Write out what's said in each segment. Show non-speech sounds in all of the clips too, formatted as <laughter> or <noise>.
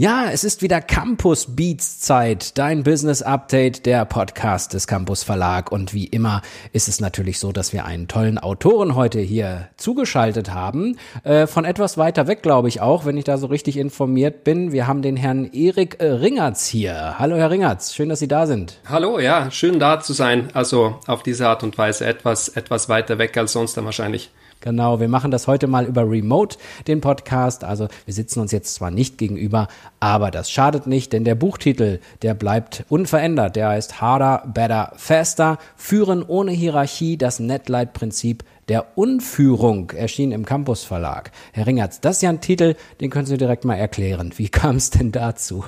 Ja, es ist wieder Campus Beats Zeit, dein Business Update, der Podcast des Campus Verlag. Und wie immer ist es natürlich so, dass wir einen tollen Autoren heute hier zugeschaltet haben. Äh, von etwas weiter weg, glaube ich auch, wenn ich da so richtig informiert bin. Wir haben den Herrn Erik äh, Ringertz hier. Hallo, Herr Ringertz. Schön, dass Sie da sind. Hallo, ja, schön da zu sein. Also auf diese Art und Weise etwas, etwas weiter weg als sonst dann wahrscheinlich. Genau, wir machen das heute mal über Remote, den Podcast. Also wir sitzen uns jetzt zwar nicht gegenüber, aber das schadet nicht, denn der Buchtitel, der bleibt unverändert. Der heißt Harder, Better, Faster. Führen ohne Hierarchie, das Netlight-Prinzip der Unführung erschien im Campus Verlag. Herr Ringertz, das ist ja ein Titel, den können Sie direkt mal erklären. Wie kam es denn dazu?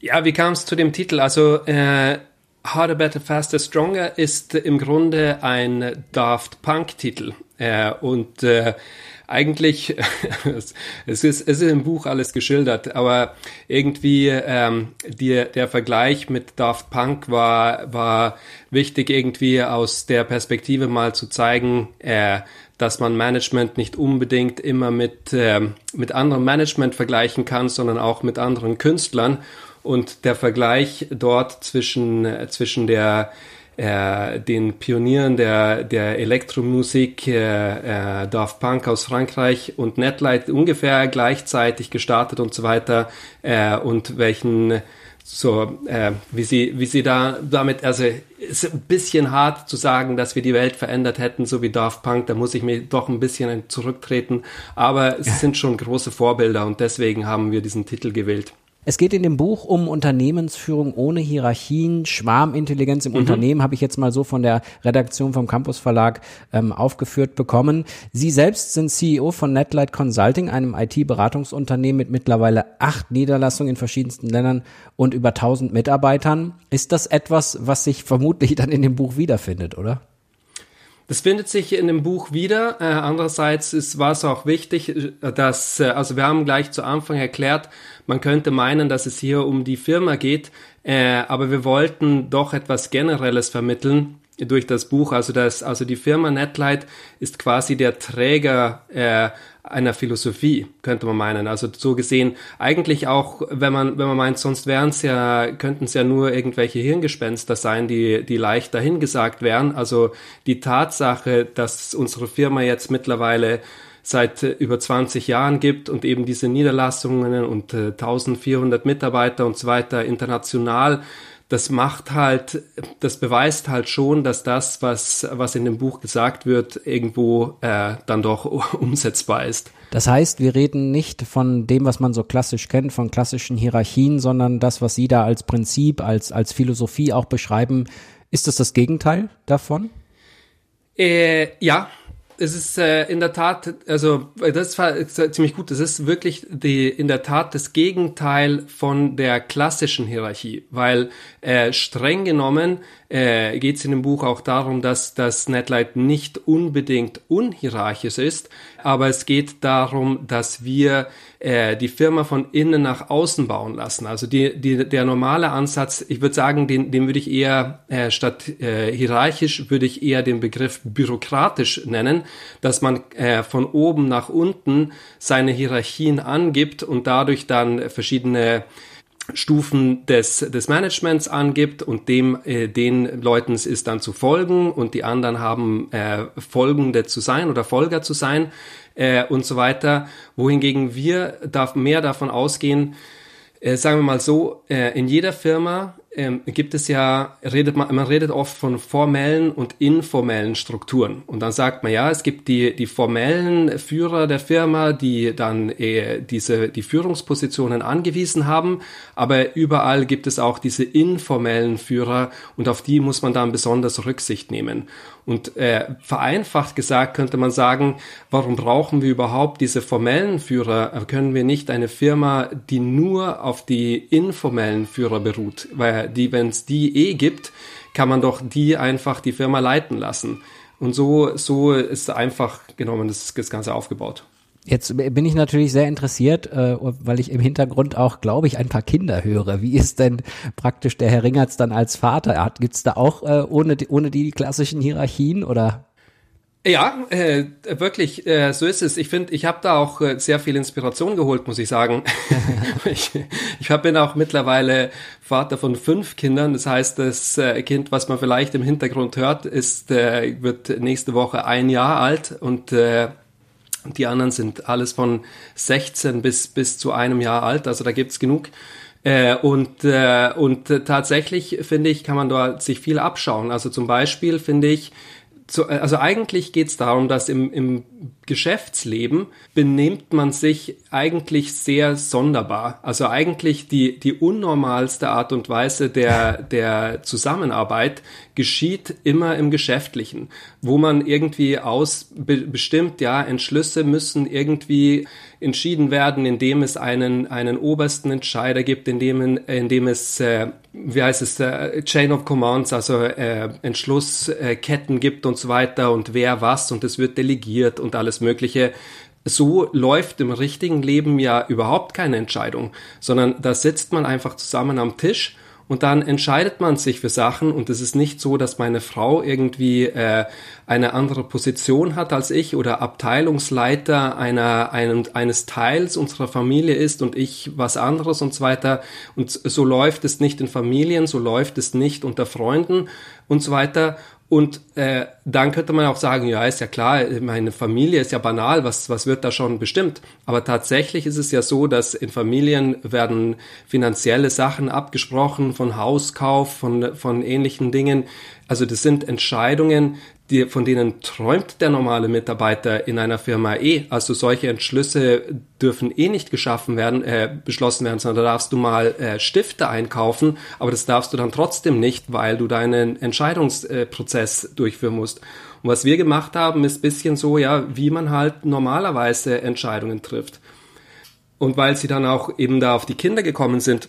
Ja, wie kam es zu dem Titel? Also äh, Harder, Better, Faster, Stronger ist im Grunde ein Daft Punk-Titel. Äh, und äh, eigentlich, <laughs> es ist, es ist im Buch alles geschildert, aber irgendwie ähm, die, der Vergleich mit Daft Punk war, war wichtig, irgendwie aus der Perspektive mal zu zeigen, äh, dass man Management nicht unbedingt immer mit, äh, mit anderem Management vergleichen kann, sondern auch mit anderen Künstlern. Und der Vergleich dort zwischen, zwischen der äh, den Pionieren der, der Elektromusik, äh, äh, Daft Punk aus Frankreich und Netlight ungefähr gleichzeitig gestartet und so weiter äh, und welchen so äh, wie sie wie sie da damit also ist ein bisschen hart zu sagen, dass wir die Welt verändert hätten, so wie Daft Punk. Da muss ich mir doch ein bisschen zurücktreten. Aber es sind schon große Vorbilder und deswegen haben wir diesen Titel gewählt. Es geht in dem Buch um Unternehmensführung ohne Hierarchien, Schwarmintelligenz im mhm. Unternehmen, habe ich jetzt mal so von der Redaktion vom Campus Verlag ähm, aufgeführt bekommen. Sie selbst sind CEO von Netlight Consulting, einem IT-Beratungsunternehmen mit mittlerweile acht Niederlassungen in verschiedensten Ländern und über 1000 Mitarbeitern. Ist das etwas, was sich vermutlich dann in dem Buch wiederfindet, oder? Das findet sich in dem Buch wieder. Äh, andererseits ist, war es auch wichtig, äh, dass, äh, also wir haben gleich zu Anfang erklärt, man könnte meinen, dass es hier um die Firma geht, aber wir wollten doch etwas Generelles vermitteln durch das Buch. Also das, also die Firma Netlight ist quasi der Träger äh, einer Philosophie, könnte man meinen. Also so gesehen, eigentlich auch, wenn man, wenn man meint, sonst wären es ja, könnten es ja nur irgendwelche Hirngespenster sein, die, die leicht dahingesagt wären. Also die Tatsache, dass unsere Firma jetzt mittlerweile seit äh, über 20 Jahren gibt und eben diese Niederlassungen und äh, 1400 Mitarbeiter und so weiter international das macht halt, das beweist halt schon, dass das, was, was in dem Buch gesagt wird, irgendwo äh, dann doch <laughs> umsetzbar ist. Das heißt, wir reden nicht von dem, was man so klassisch kennt, von klassischen Hierarchien, sondern das, was Sie da als Prinzip, als, als Philosophie auch beschreiben. Ist das das Gegenteil davon? Äh, ja, es ist äh, in der Tat, also das war ziemlich gut. Es ist wirklich die in der Tat das Gegenteil von der klassischen Hierarchie, weil äh, streng genommen äh, geht es in dem Buch auch darum, dass das Netlight nicht unbedingt unhierarchisch ist, aber es geht darum, dass wir äh, die Firma von innen nach außen bauen lassen. Also die, die, der normale Ansatz, ich würde sagen, den, den würde ich eher äh, statt äh, hierarchisch würde ich eher den Begriff bürokratisch nennen, dass man äh, von oben nach unten seine Hierarchien angibt und dadurch dann verschiedene Stufen des, des Managements angibt und dem äh, den Leuten ist dann zu folgen und die anderen haben äh, Folgende zu sein oder Folger zu sein äh, und so weiter. Wohingegen wir darf mehr davon ausgehen, äh, sagen wir mal so, äh, in jeder Firma ähm, gibt es ja, redet man, man redet oft von formellen und informellen Strukturen. Und dann sagt man ja, es gibt die, die formellen Führer der Firma, die dann äh, diese, die Führungspositionen angewiesen haben. Aber überall gibt es auch diese informellen Führer und auf die muss man dann besonders Rücksicht nehmen. Und äh, vereinfacht gesagt könnte man sagen, warum brauchen wir überhaupt diese formellen Führer? Können wir nicht eine Firma, die nur auf die informellen Führer beruht? Weil die, wenn es die eh gibt, kann man doch die einfach die Firma leiten lassen. Und so, so ist einfach genommen das, das Ganze aufgebaut. Jetzt bin ich natürlich sehr interessiert, äh, weil ich im Hintergrund auch, glaube ich, ein paar Kinder höre. Wie ist denn praktisch der Herr Ringertz dann als Vater? Gibt es da auch äh, ohne, ohne die klassischen Hierarchien oder? Ja, äh, wirklich, äh, so ist es. Ich finde, ich habe da auch äh, sehr viel Inspiration geholt, muss ich sagen. <laughs> <laughs> ich ich hab, bin auch mittlerweile Vater von fünf Kindern. Das heißt, das äh, Kind, was man vielleicht im Hintergrund hört, ist äh, wird nächste Woche ein Jahr alt und äh, die anderen sind alles von 16 bis, bis zu einem Jahr alt. Also da gibt's genug. Äh, und äh, und äh, tatsächlich, finde ich, kann man dort sich viel abschauen. Also zum Beispiel finde ich, zu, also eigentlich geht's darum, dass im, im Geschäftsleben benimmt man sich eigentlich sehr sonderbar. Also eigentlich die, die unnormalste Art und Weise der, der Zusammenarbeit geschieht immer im Geschäftlichen, wo man irgendwie aus bestimmt, ja, Entschlüsse müssen irgendwie entschieden werden, indem es einen, einen obersten Entscheider gibt, indem, indem es, äh, wie heißt es, äh, Chain of Commands, also äh, Entschlussketten gibt und so weiter und wer was und es wird delegiert und alles Mögliche. So läuft im richtigen Leben ja überhaupt keine Entscheidung, sondern da sitzt man einfach zusammen am Tisch und dann entscheidet man sich für Sachen und es ist nicht so, dass meine Frau irgendwie äh, eine andere Position hat als ich oder Abteilungsleiter einer, einem, eines Teils unserer Familie ist und ich was anderes und so weiter. Und so läuft es nicht in Familien, so läuft es nicht unter Freunden und so weiter. Und äh, dann könnte man auch sagen, ja, ist ja klar, meine Familie ist ja banal, was, was wird da schon bestimmt? Aber tatsächlich ist es ja so, dass in Familien werden finanzielle Sachen abgesprochen, von Hauskauf, von, von ähnlichen Dingen. Also das sind Entscheidungen, die, von denen träumt der normale Mitarbeiter in einer Firma eh. Also solche Entschlüsse dürfen eh nicht geschaffen werden, äh, beschlossen werden, sondern da darfst du mal äh, Stifte einkaufen, aber das darfst du dann trotzdem nicht, weil du deinen Entscheidungsprozess äh, durchführen musst. Und was wir gemacht haben, ist bisschen so, ja, wie man halt normalerweise Entscheidungen trifft. Und weil sie dann auch eben da auf die Kinder gekommen sind,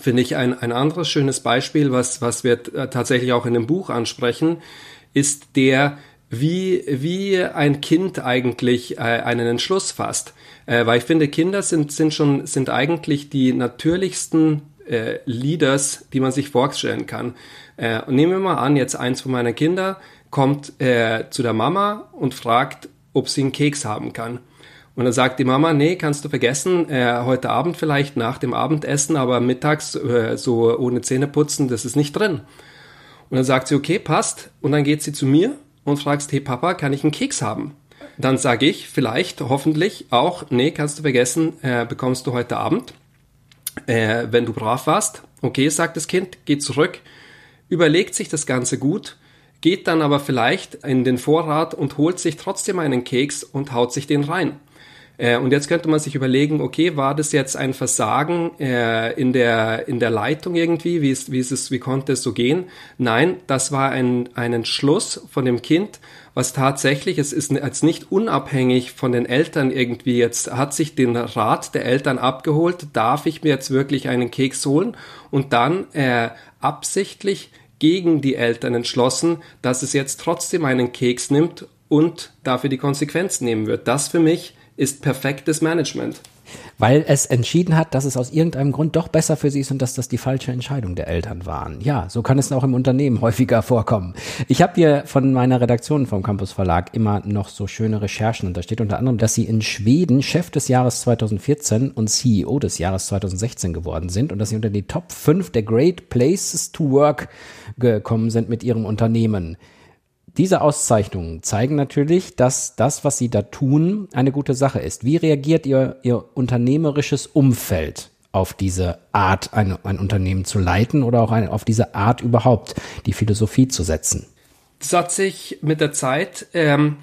finde ich ein, ein anderes schönes Beispiel, was, was wir äh, tatsächlich auch in dem Buch ansprechen, ist der, wie, wie ein Kind eigentlich äh, einen Entschluss fasst. Äh, weil ich finde, Kinder sind, sind schon, sind eigentlich die natürlichsten äh, Leaders, die man sich vorstellen kann. Äh, und nehmen wir mal an, jetzt eins von meinen Kindern kommt äh, zu der Mama und fragt, ob sie einen Keks haben kann. Und dann sagt die Mama, nee, kannst du vergessen, äh, heute Abend vielleicht nach dem Abendessen, aber mittags äh, so ohne Zähne putzen, das ist nicht drin. Und dann sagt sie, okay, passt. Und dann geht sie zu mir und fragst, hey Papa, kann ich einen Keks haben? Dann sage ich vielleicht, hoffentlich auch, nee, kannst du vergessen, äh, bekommst du heute Abend, äh, wenn du brav warst. Okay, sagt das Kind, geht zurück, überlegt sich das Ganze gut, geht dann aber vielleicht in den Vorrat und holt sich trotzdem einen Keks und haut sich den rein. Äh, und jetzt könnte man sich überlegen, okay, war das jetzt ein Versagen äh, in, der, in der Leitung irgendwie? Wie, ist, wie, ist es, wie konnte es so gehen? Nein, das war ein, ein Entschluss von dem Kind, was tatsächlich, es ist jetzt nicht unabhängig von den Eltern irgendwie, jetzt hat sich den Rat der Eltern abgeholt, darf ich mir jetzt wirklich einen Keks holen und dann äh, absichtlich gegen die Eltern entschlossen, dass es jetzt trotzdem einen Keks nimmt und dafür die Konsequenz nehmen wird. Das für mich ist perfektes Management. Weil es entschieden hat, dass es aus irgendeinem Grund doch besser für sie ist und dass das die falsche Entscheidung der Eltern waren. Ja, so kann es auch im Unternehmen <laughs> häufiger vorkommen. Ich habe hier von meiner Redaktion vom Campus Verlag immer noch so schöne Recherchen und da steht unter anderem, dass sie in Schweden Chef des Jahres 2014 und CEO des Jahres 2016 geworden sind und dass sie unter die Top 5 der Great Places to Work gekommen sind mit ihrem Unternehmen. Diese Auszeichnungen zeigen natürlich, dass das, was Sie da tun, eine gute Sache ist. Wie reagiert Ihr, Ihr unternehmerisches Umfeld auf diese Art, ein, ein Unternehmen zu leiten oder auch ein, auf diese Art überhaupt die Philosophie zu setzen? Das hat sich mit der Zeit ähm,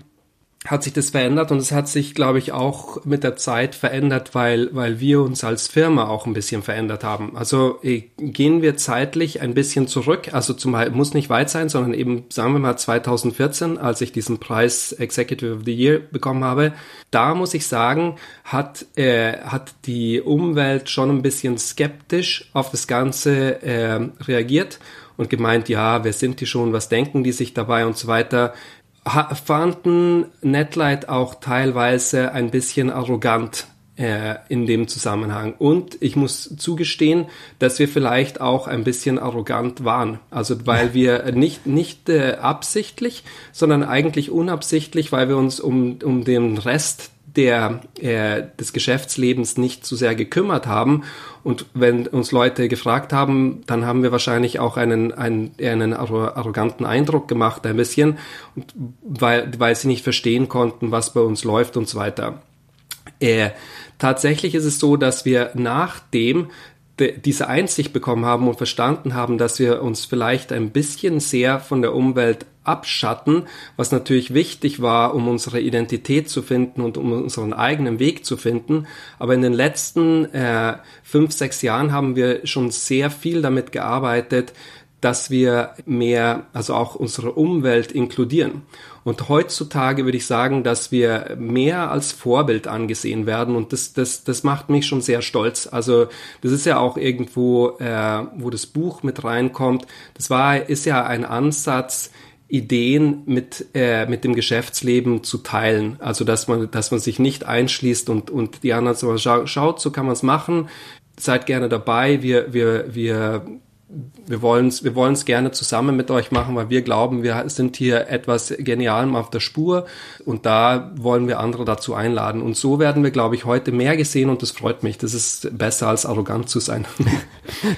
hat sich das verändert und es hat sich, glaube ich, auch mit der Zeit verändert, weil, weil wir uns als Firma auch ein bisschen verändert haben. Also äh, gehen wir zeitlich ein bisschen zurück, also zum muss nicht weit sein, sondern eben, sagen wir mal 2014, als ich diesen Preis Executive of the Year bekommen habe, da muss ich sagen, hat, äh, hat die Umwelt schon ein bisschen skeptisch auf das Ganze äh, reagiert und gemeint, ja, wer sind die schon, was denken die sich dabei und so weiter fanden Netlight auch teilweise ein bisschen arrogant äh, in dem Zusammenhang. Und ich muss zugestehen, dass wir vielleicht auch ein bisschen arrogant waren. Also weil <laughs> wir nicht, nicht äh, absichtlich, sondern eigentlich unabsichtlich, weil wir uns um, um den Rest der, äh, des Geschäftslebens nicht zu sehr gekümmert haben. Und wenn uns Leute gefragt haben, dann haben wir wahrscheinlich auch einen, einen, einen arroganten Eindruck gemacht, ein bisschen, weil, weil sie nicht verstehen konnten, was bei uns läuft und so weiter. Äh, tatsächlich ist es so, dass wir nachdem diese Einsicht bekommen haben und verstanden haben, dass wir uns vielleicht ein bisschen sehr von der Umwelt abschatten, was natürlich wichtig war, um unsere Identität zu finden und um unseren eigenen Weg zu finden. Aber in den letzten äh, fünf, sechs Jahren haben wir schon sehr viel damit gearbeitet, dass wir mehr, also auch unsere Umwelt inkludieren. Und heutzutage würde ich sagen, dass wir mehr als Vorbild angesehen werden und das, das, das macht mich schon sehr stolz. Also das ist ja auch irgendwo, äh, wo das Buch mit reinkommt. Das war, ist ja ein Ansatz, Ideen mit, äh, mit dem Geschäftsleben zu teilen. Also dass man, dass man sich nicht einschließt und, und die anderen so, schaut, so kann man es machen, seid gerne dabei, wir, wir, wir wir wollen es wir wollen's gerne zusammen mit euch machen, weil wir glauben, wir sind hier etwas Genialem auf der Spur und da wollen wir andere dazu einladen. Und so werden wir, glaube ich, heute mehr gesehen und das freut mich. Das ist besser als arrogant zu sein. <laughs>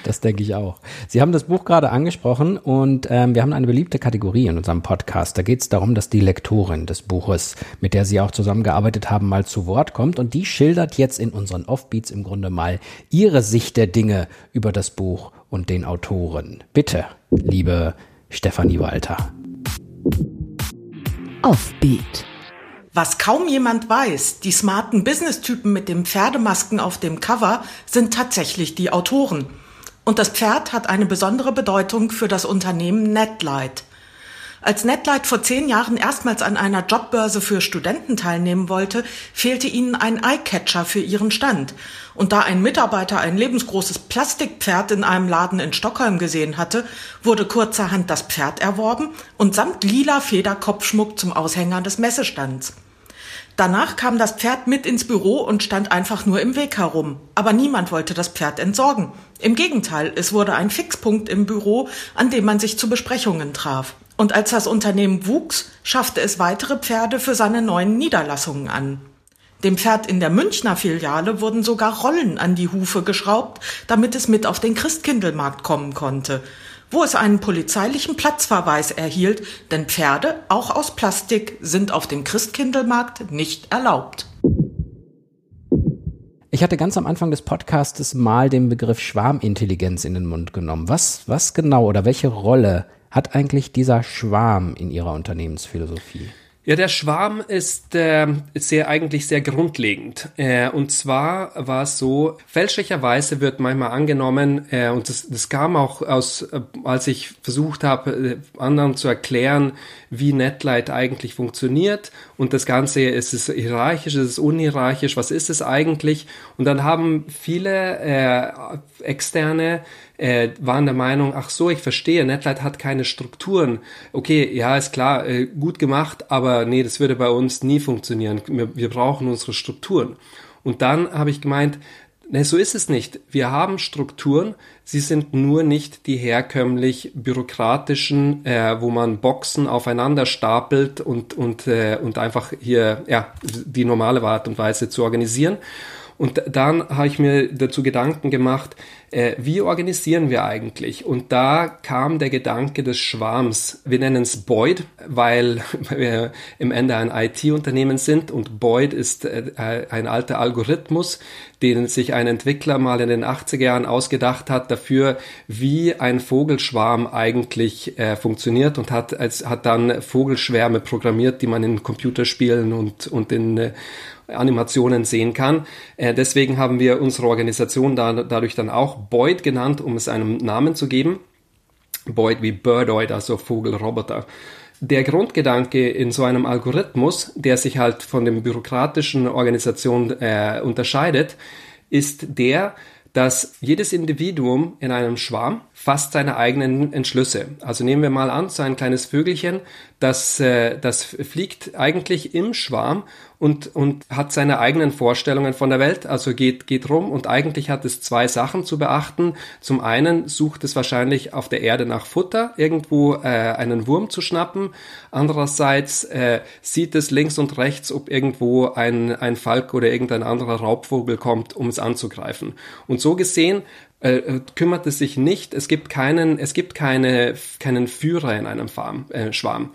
Das denke ich auch. Sie haben das Buch gerade angesprochen und ähm, wir haben eine beliebte Kategorie in unserem Podcast. Da geht es darum, dass die Lektorin des Buches, mit der Sie auch zusammengearbeitet haben, mal zu Wort kommt und die schildert jetzt in unseren Offbeats im Grunde mal ihre Sicht der Dinge über das Buch und den Autoren. Bitte, liebe Stefanie Walter. Offbeat. Was kaum jemand weiß, die smarten Business-Typen mit den Pferdemasken auf dem Cover sind tatsächlich die Autoren. Und das Pferd hat eine besondere Bedeutung für das Unternehmen Netlight. Als Netlight vor zehn Jahren erstmals an einer Jobbörse für Studenten teilnehmen wollte, fehlte ihnen ein Eyecatcher für ihren Stand. Und da ein Mitarbeiter ein lebensgroßes Plastikpferd in einem Laden in Stockholm gesehen hatte, wurde kurzerhand das Pferd erworben und samt lila Federkopfschmuck zum Aushänger des Messestands. Danach kam das Pferd mit ins Büro und stand einfach nur im Weg herum. Aber niemand wollte das Pferd entsorgen. Im Gegenteil, es wurde ein Fixpunkt im Büro, an dem man sich zu Besprechungen traf. Und als das Unternehmen wuchs, schaffte es weitere Pferde für seine neuen Niederlassungen an. Dem Pferd in der Münchner Filiale wurden sogar Rollen an die Hufe geschraubt, damit es mit auf den Christkindlmarkt kommen konnte, wo es einen polizeilichen Platzverweis erhielt, denn Pferde, auch aus Plastik, sind auf dem Christkindlmarkt nicht erlaubt. Ich hatte ganz am Anfang des Podcastes mal den Begriff Schwarmintelligenz in den Mund genommen. Was, was genau oder welche Rolle hat eigentlich dieser Schwarm in Ihrer Unternehmensphilosophie? Ja, der Schwarm ist äh, sehr eigentlich sehr grundlegend. Äh, und zwar war es so, fälschlicherweise wird manchmal angenommen, äh, und das, das kam auch aus, äh, als ich versucht habe, äh, anderen zu erklären, wie Netlight eigentlich funktioniert. Und das Ganze, ist es hierarchisch, ist es unhierarchisch, was ist es eigentlich? Und dann haben viele äh, externe äh, waren der Meinung, ach so, ich verstehe, Netlight hat keine Strukturen. Okay, ja, ist klar, äh, gut gemacht, aber nee, das würde bei uns nie funktionieren. Wir, wir brauchen unsere Strukturen. Und dann habe ich gemeint, Ne, so ist es nicht. Wir haben Strukturen, sie sind nur nicht die herkömmlich bürokratischen, äh, wo man Boxen aufeinander stapelt und, und, äh, und einfach hier ja, die normale Art und Weise zu organisieren. Und dann habe ich mir dazu Gedanken gemacht, äh, wie organisieren wir eigentlich? Und da kam der Gedanke des Schwarms. Wir nennen es Boyd, weil <laughs> wir im Ende ein IT-Unternehmen sind und Boyd ist äh, ein alter Algorithmus, den sich ein Entwickler mal in den 80er Jahren ausgedacht hat dafür, wie ein Vogelschwarm eigentlich äh, funktioniert und hat, als, hat dann Vogelschwärme programmiert, die man in Computerspielen und, und in äh, Animationen sehen kann. Äh, deswegen haben wir unsere Organisation da, dadurch dann auch Boyd genannt, um es einen Namen zu geben. Boyd wie Birdoid, also Vogelroboter. Der Grundgedanke in so einem Algorithmus, der sich halt von den bürokratischen Organisationen äh, unterscheidet, ist der, dass jedes Individuum in einem Schwarm fasst seine eigenen Entschlüsse. Also nehmen wir mal an, so ein kleines Vögelchen, das, äh, das fliegt eigentlich im Schwarm und, und hat seine eigenen Vorstellungen von der Welt, also geht, geht rum und eigentlich hat es zwei Sachen zu beachten. Zum einen sucht es wahrscheinlich auf der Erde nach Futter, irgendwo äh, einen Wurm zu schnappen. Andererseits äh, sieht es links und rechts, ob irgendwo ein, ein Falk oder irgendein anderer Raubvogel kommt, um es anzugreifen. Und so gesehen äh, kümmert es sich nicht, es gibt keinen, es gibt keine, keinen Führer in einem Farm, äh, Schwarm.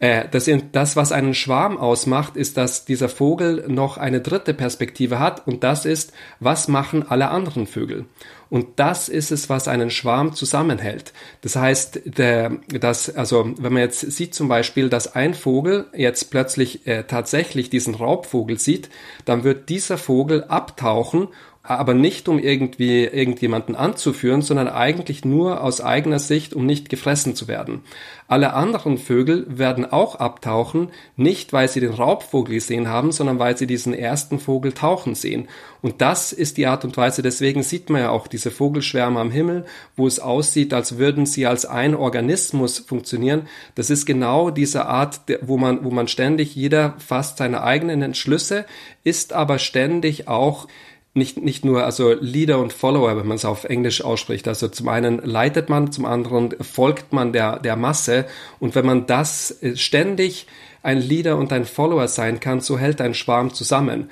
Äh, das, das, was einen Schwarm ausmacht, ist, dass dieser Vogel noch eine dritte Perspektive hat und das ist, was machen alle anderen Vögel? Und das ist es, was einen Schwarm zusammenhält. Das heißt, der, dass, also wenn man jetzt sieht zum Beispiel, dass ein Vogel jetzt plötzlich äh, tatsächlich diesen Raubvogel sieht, dann wird dieser Vogel abtauchen aber nicht um irgendwie irgendjemanden anzuführen, sondern eigentlich nur aus eigener Sicht, um nicht gefressen zu werden. Alle anderen Vögel werden auch abtauchen, nicht weil sie den Raubvogel gesehen haben, sondern weil sie diesen ersten Vogel tauchen sehen. Und das ist die Art und Weise, deswegen sieht man ja auch diese Vogelschwärme am Himmel, wo es aussieht, als würden sie als ein Organismus funktionieren. Das ist genau diese Art, wo man, wo man ständig jeder fasst seine eigenen Entschlüsse, ist aber ständig auch nicht, nicht nur also Leader und Follower, wenn man es auf Englisch ausspricht. Also zum einen leitet man, zum anderen folgt man der, der Masse. Und wenn man das äh, ständig ein Leader und ein Follower sein kann, so hält ein Schwarm zusammen.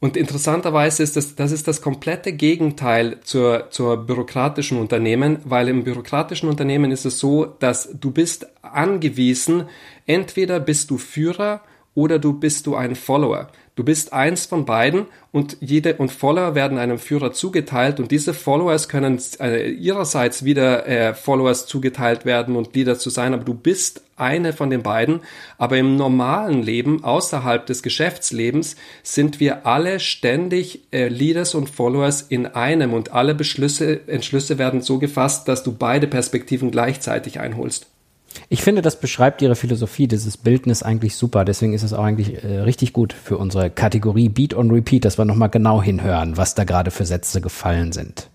Und interessanterweise ist das, das ist das komplette Gegenteil zur, zur bürokratischen Unternehmen, weil im bürokratischen Unternehmen ist es so, dass du bist angewiesen, entweder bist du Führer oder du bist du ein Follower. Du bist eins von beiden und jede und Follower werden einem Führer zugeteilt und diese Followers können äh, ihrerseits wieder äh, Followers zugeteilt werden und Leader zu sein, aber du bist eine von den beiden. Aber im normalen Leben, außerhalb des Geschäftslebens, sind wir alle ständig äh, Leaders und Followers in einem und alle Beschlüsse, Entschlüsse werden so gefasst, dass du beide Perspektiven gleichzeitig einholst. Ich finde, das beschreibt Ihre Philosophie, dieses Bildnis eigentlich super. Deswegen ist es auch eigentlich äh, richtig gut für unsere Kategorie Beat on Repeat, dass wir nochmal genau hinhören, was da gerade für Sätze gefallen sind.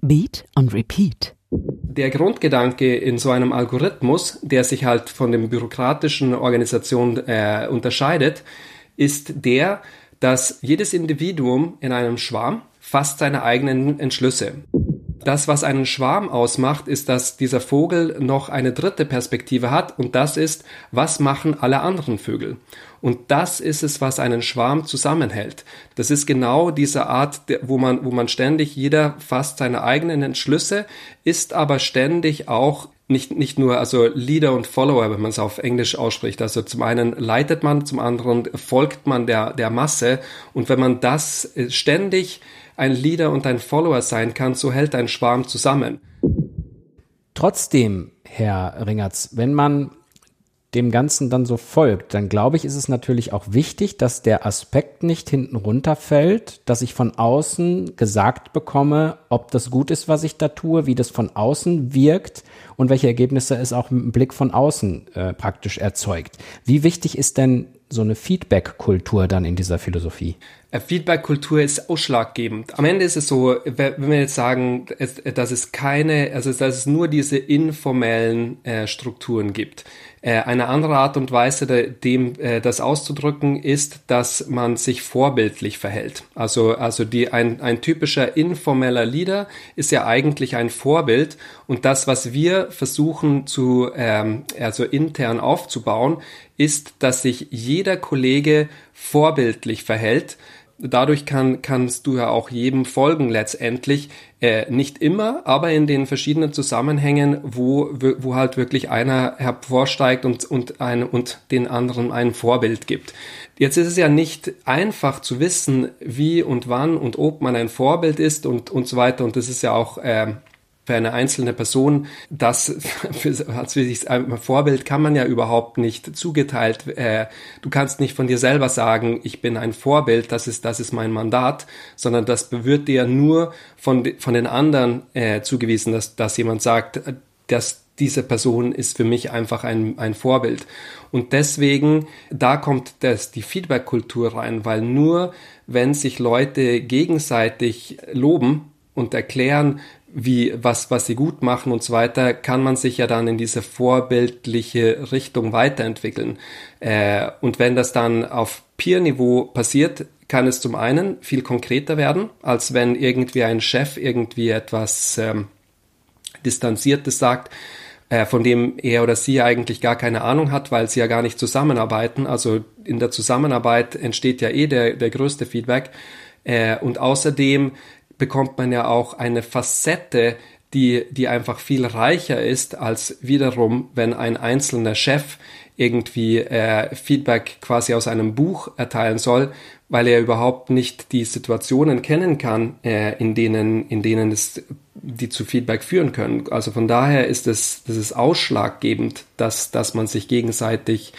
Beat on Repeat. Der Grundgedanke in so einem Algorithmus, der sich halt von den bürokratischen Organisationen äh, unterscheidet, ist der, dass jedes Individuum in einem Schwarm fasst seine eigenen Entschlüsse. Das, was einen Schwarm ausmacht, ist, dass dieser Vogel noch eine dritte Perspektive hat und das ist, was machen alle anderen Vögel? Und das ist es, was einen Schwarm zusammenhält. Das ist genau diese Art, wo man, wo man ständig jeder fasst seine eigenen Entschlüsse, ist aber ständig auch nicht, nicht nur also Leader und Follower, wenn man es auf Englisch ausspricht. Also zum einen leitet man, zum anderen folgt man der, der Masse. Und wenn man das äh, ständig ein Leader und ein Follower sein kann, so hält ein Schwarm zusammen. Trotzdem, Herr Ringertz, wenn man dem Ganzen dann so folgt, dann glaube ich, ist es natürlich auch wichtig, dass der Aspekt nicht hinten runterfällt, dass ich von außen gesagt bekomme, ob das gut ist, was ich da tue, wie das von außen wirkt und welche Ergebnisse es auch mit dem Blick von außen äh, praktisch erzeugt. Wie wichtig ist denn so eine Feedback-Kultur dann in dieser Philosophie? Äh, Feedback-Kultur ist ausschlaggebend. Am Ende ist es so, wenn wir jetzt sagen, dass es keine, also dass es nur diese informellen äh, Strukturen gibt. Äh, eine andere Art und Weise, dem das auszudrücken, ist, dass man sich vorbildlich verhält. Also, also die, ein, ein typischer informeller Leader ist ja eigentlich ein Vorbild und das, was wir versuchen zu, ähm, also intern aufzubauen, ist, dass sich jeder Kollege vorbildlich verhält dadurch kann, kannst du ja auch jedem folgen letztendlich. Äh, nicht immer, aber in den verschiedenen Zusammenhängen, wo, wo halt wirklich einer hervorsteigt und, und, ein, und den anderen ein Vorbild gibt. Jetzt ist es ja nicht einfach zu wissen, wie und wann und ob man ein Vorbild ist und, und so weiter. Und das ist ja auch äh, für eine einzelne Person, das <laughs> als Vorbild kann man ja überhaupt nicht zugeteilt. Äh, du kannst nicht von dir selber sagen, ich bin ein Vorbild, das ist, das ist mein Mandat, sondern das wird dir nur von, von den anderen äh, zugewiesen, dass, dass jemand sagt, dass diese Person ist für mich einfach ein, ein Vorbild. Und deswegen, da kommt das, die Feedback-Kultur rein, weil nur wenn sich Leute gegenseitig loben, und erklären, wie, was, was sie gut machen und so weiter, kann man sich ja dann in diese vorbildliche Richtung weiterentwickeln. Äh, und wenn das dann auf Peer-Niveau passiert, kann es zum einen viel konkreter werden, als wenn irgendwie ein Chef irgendwie etwas ähm, Distanziertes sagt, äh, von dem er oder sie eigentlich gar keine Ahnung hat, weil sie ja gar nicht zusammenarbeiten. Also in der Zusammenarbeit entsteht ja eh der, der größte Feedback. Äh, und außerdem bekommt man ja auch eine Facette, die, die einfach viel reicher ist als wiederum, wenn ein einzelner Chef irgendwie äh, Feedback quasi aus einem Buch erteilen soll, weil er überhaupt nicht die Situationen kennen kann, äh, in denen, in denen es die zu Feedback führen können. Also von daher ist es, das ist ausschlaggebend, dass, dass man sich gegenseitig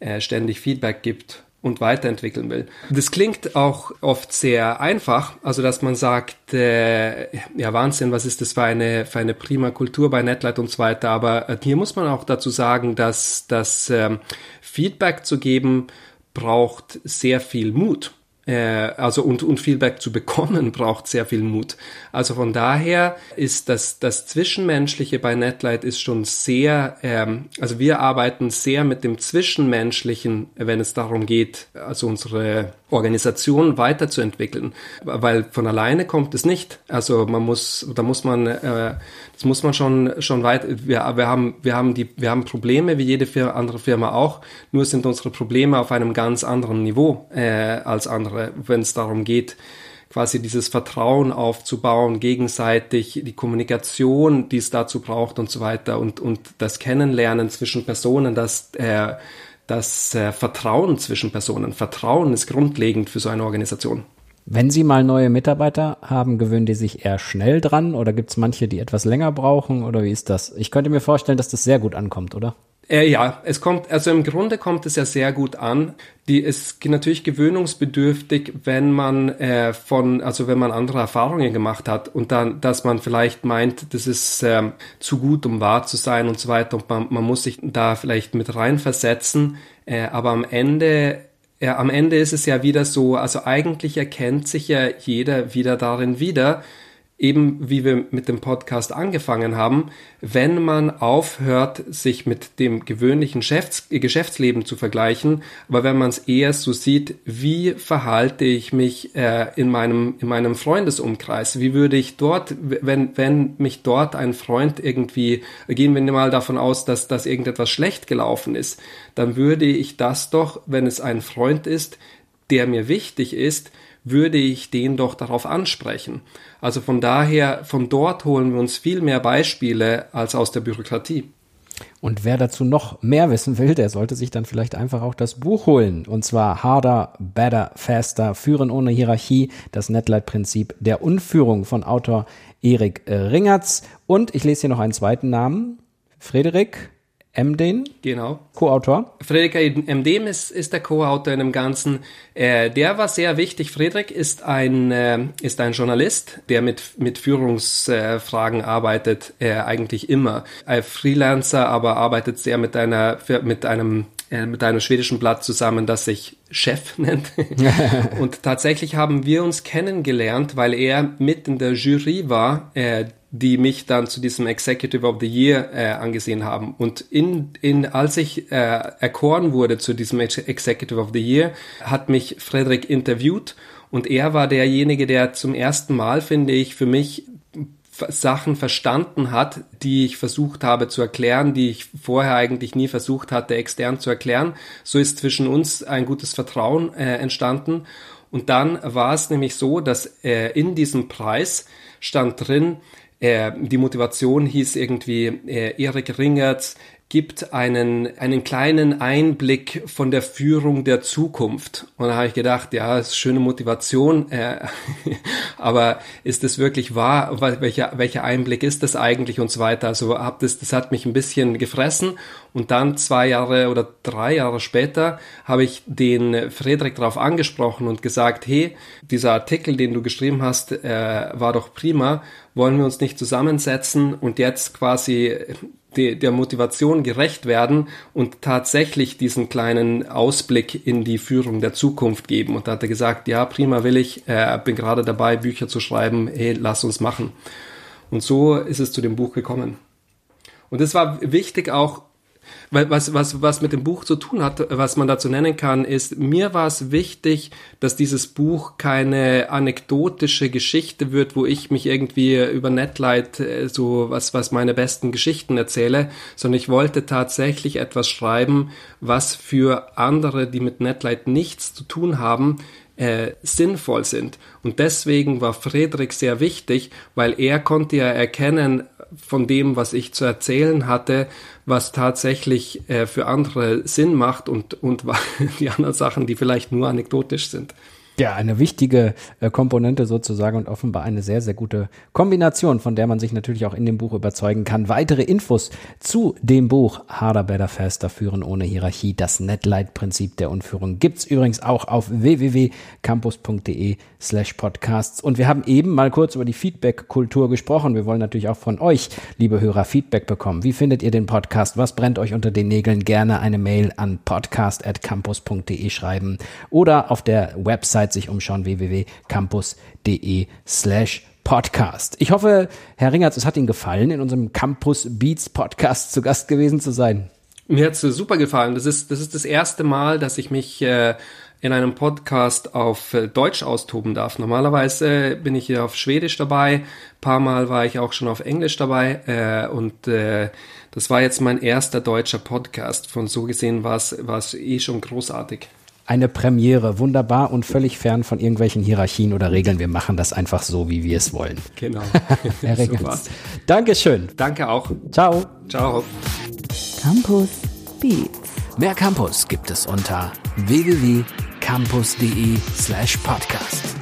äh, ständig Feedback gibt und weiterentwickeln will. Das klingt auch oft sehr einfach, also dass man sagt, äh, ja Wahnsinn, was ist das für eine, für eine prima Kultur bei Netlight und so weiter, aber äh, hier muss man auch dazu sagen, dass das ähm, Feedback zu geben braucht sehr viel Mut also und, und Feedback zu bekommen <laughs> braucht sehr viel Mut. Also von daher ist das, das Zwischenmenschliche bei Netlight ist schon sehr, ähm, also wir arbeiten sehr mit dem Zwischenmenschlichen, wenn es darum geht, also unsere Organisation weiterzuentwickeln, weil von alleine kommt es nicht. Also man muss, da muss man, äh, das muss man schon schon weit. Wir, wir haben wir haben die wir haben Probleme wie jede andere Firma auch. Nur sind unsere Probleme auf einem ganz anderen Niveau äh, als andere, wenn es darum geht quasi dieses Vertrauen aufzubauen, gegenseitig die Kommunikation, die es dazu braucht und so weiter und, und das Kennenlernen zwischen Personen, das äh, das äh, Vertrauen zwischen Personen. Vertrauen ist grundlegend für so eine Organisation. Wenn Sie mal neue Mitarbeiter haben, gewöhnen die sich eher schnell dran oder gibt es manche, die etwas länger brauchen oder wie ist das? Ich könnte mir vorstellen, dass das sehr gut ankommt, oder? Äh, ja, es kommt, also im Grunde kommt es ja sehr gut an. Die ist natürlich gewöhnungsbedürftig, wenn man äh, von, also wenn man andere Erfahrungen gemacht hat und dann, dass man vielleicht meint, das ist äh, zu gut, um wahr zu sein und so weiter und man, man muss sich da vielleicht mit reinversetzen. Äh, aber am Ende ja, am Ende ist es ja wieder so, also eigentlich erkennt sich ja jeder wieder darin wieder, eben wie wir mit dem Podcast angefangen haben, wenn man aufhört, sich mit dem gewöhnlichen Geschäfts Geschäftsleben zu vergleichen, aber wenn man es eher so sieht, wie verhalte ich mich äh, in meinem in meinem Freundesumkreis, wie würde ich dort, wenn wenn mich dort ein Freund irgendwie, gehen wir mal davon aus, dass dass irgendetwas schlecht gelaufen ist, dann würde ich das doch, wenn es ein Freund ist, der mir wichtig ist, würde ich den doch darauf ansprechen. Also von daher, von dort holen wir uns viel mehr Beispiele als aus der Bürokratie. Und wer dazu noch mehr wissen will, der sollte sich dann vielleicht einfach auch das Buch holen. Und zwar Harder, Better, Faster, Führen ohne Hierarchie, das Netlight-Prinzip der Unführung von Autor Erik Ringertz. Und ich lese hier noch einen zweiten Namen. Frederik Emden. Genau. Co-Autor. Friedrich Emden ist, ist der Co-Autor in dem Ganzen. Äh, der war sehr wichtig. Friedrich ist ein, äh, ist ein Journalist, der mit, mit Führungsfragen äh, arbeitet, eigentlich immer. Ein Freelancer, aber arbeitet sehr mit einer, mit einem äh, mit einem schwedischen Blatt zusammen, das sich Chef <laughs> nennt. <laughs> und tatsächlich haben wir uns kennengelernt, weil er mit in der Jury war, äh, die mich dann zu diesem Executive of the Year äh, angesehen haben. Und in, in, als ich äh, erkoren wurde zu diesem Executive of the Year, hat mich Frederik interviewt und er war derjenige, der zum ersten Mal, finde ich, für mich Sachen verstanden hat, die ich versucht habe zu erklären, die ich vorher eigentlich nie versucht hatte, extern zu erklären. So ist zwischen uns ein gutes Vertrauen äh, entstanden. Und dann war es nämlich so, dass äh, in diesem Preis stand drin, die Motivation hieß irgendwie äh, Erik Ringertz gibt einen, einen kleinen Einblick von der Führung der Zukunft. Und da habe ich gedacht, ja, ist schöne Motivation, äh, <laughs> aber ist das wirklich wahr? Welcher, welcher Einblick ist das eigentlich und so weiter? Also hab das, das hat mich ein bisschen gefressen. Und dann zwei Jahre oder drei Jahre später habe ich den Friedrich darauf angesprochen und gesagt, hey, dieser Artikel, den du geschrieben hast, äh, war doch prima. Wollen wir uns nicht zusammensetzen und jetzt quasi de, der Motivation gerecht werden und tatsächlich diesen kleinen Ausblick in die Führung der Zukunft geben. Und da hat er gesagt, ja, prima will ich, äh, bin gerade dabei, Bücher zu schreiben, hey, lass uns machen. Und so ist es zu dem Buch gekommen. Und es war wichtig auch, was, was, was mit dem Buch zu tun hat, was man dazu nennen kann, ist, mir war es wichtig, dass dieses Buch keine anekdotische Geschichte wird, wo ich mich irgendwie über Netlight äh, so was, was meine besten Geschichten erzähle, sondern ich wollte tatsächlich etwas schreiben, was für andere, die mit Netlight nichts zu tun haben, äh, sinnvoll sind. Und deswegen war Friedrich sehr wichtig, weil er konnte ja erkennen von dem, was ich zu erzählen hatte, was tatsächlich äh, für andere Sinn macht und, und <laughs> die anderen Sachen, die vielleicht nur anekdotisch sind. Ja, eine wichtige äh, Komponente sozusagen und offenbar eine sehr, sehr gute Kombination, von der man sich natürlich auch in dem Buch überzeugen kann. Weitere Infos zu dem Buch Harder, Better, Faster führen ohne Hierarchie, das Netlight-Prinzip der Unführung gibt's übrigens auch auf www.campus.de slash podcasts. Und wir haben eben mal kurz über die Feedback-Kultur gesprochen. Wir wollen natürlich auch von euch, liebe Hörer, Feedback bekommen. Wie findet ihr den Podcast? Was brennt euch unter den Nägeln? Gerne eine Mail an podcast.campus.de schreiben oder auf der Website Website sich umschauen, www.campus.de slash Podcast. Ich hoffe, Herr Ringertz, es hat Ihnen gefallen, in unserem Campus Beats Podcast zu Gast gewesen zu sein. Mir hat's super gefallen. Das ist, das ist das erste Mal, dass ich mich äh, in einem Podcast auf äh, Deutsch austoben darf. Normalerweise äh, bin ich hier auf Schwedisch dabei. Ein paar Mal war ich auch schon auf Englisch dabei. Äh, und äh, das war jetzt mein erster deutscher Podcast. Von so gesehen war es eh schon großartig eine Premiere, wunderbar und völlig fern von irgendwelchen Hierarchien oder Regeln. Wir machen das einfach so, wie wir es wollen. Genau. <laughs> Herr Regens. Dankeschön. Danke auch. Ciao. Ciao. Campus Beats. Mehr Campus gibt es unter www.campus.de slash podcast.